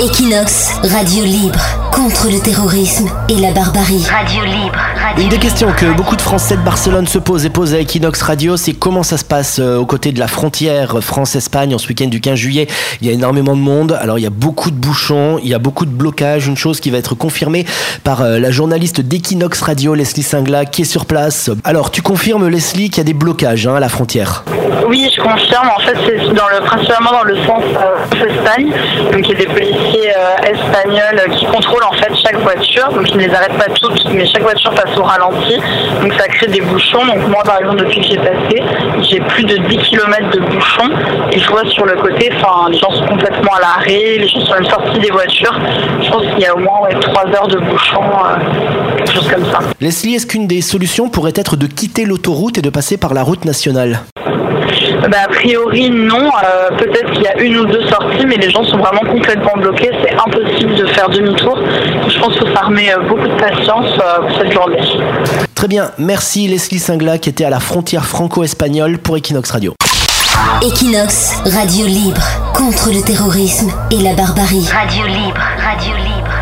Equinox, radio libre contre le terrorisme et la barbarie. Radio libre. Une des questions que beaucoup de Français de Barcelone se posent et posent à Equinox Radio, c'est comment ça se passe euh, aux côtés de la frontière France-Espagne en ce week-end du 15 juillet. Il y a énormément de monde, alors il y a beaucoup de bouchons, il y a beaucoup de blocages, une chose qui va être confirmée par euh, la journaliste d'Equinox Radio, Leslie Singla, qui est sur place. Alors tu confirmes, Leslie, qu'il y a des blocages hein, à la frontière? Oui, je confirme. En fait, c'est dans le, principalement dans le sens euh, Espagne. Donc il y a des policiers espagnols qui contrôlent en fait chaque voiture. Donc ils ne les arrêtent pas toutes, mais chaque voiture passe au ralenti. Donc ça crée des bouchons. Donc moi par exemple depuis que j'ai passé, j'ai plus de 10 km de bouchons. Et je vois sur le côté, enfin les gens sont complètement à l'arrêt, les gens sont même sortis des voitures. Je pense qu'il y a au moins 3 heures de bouchons, euh, quelque chose comme ça. Leslie, est-ce qu'une des solutions pourrait être de quitter l'autoroute et de passer par la route nationale? Bah, a priori non. Euh, peut-être qu'il y a une ou deux sorties, mais les gens sont vraiment complètement bloqués. C'est impossible de faire demi-tour. Je pense que ça remet euh, beaucoup de patience euh, pour cette journée. Très bien, merci Leslie Singla qui était à la frontière franco-espagnole pour Equinox Radio. Equinox, radio libre contre le terrorisme et la barbarie. Radio libre, radio libre.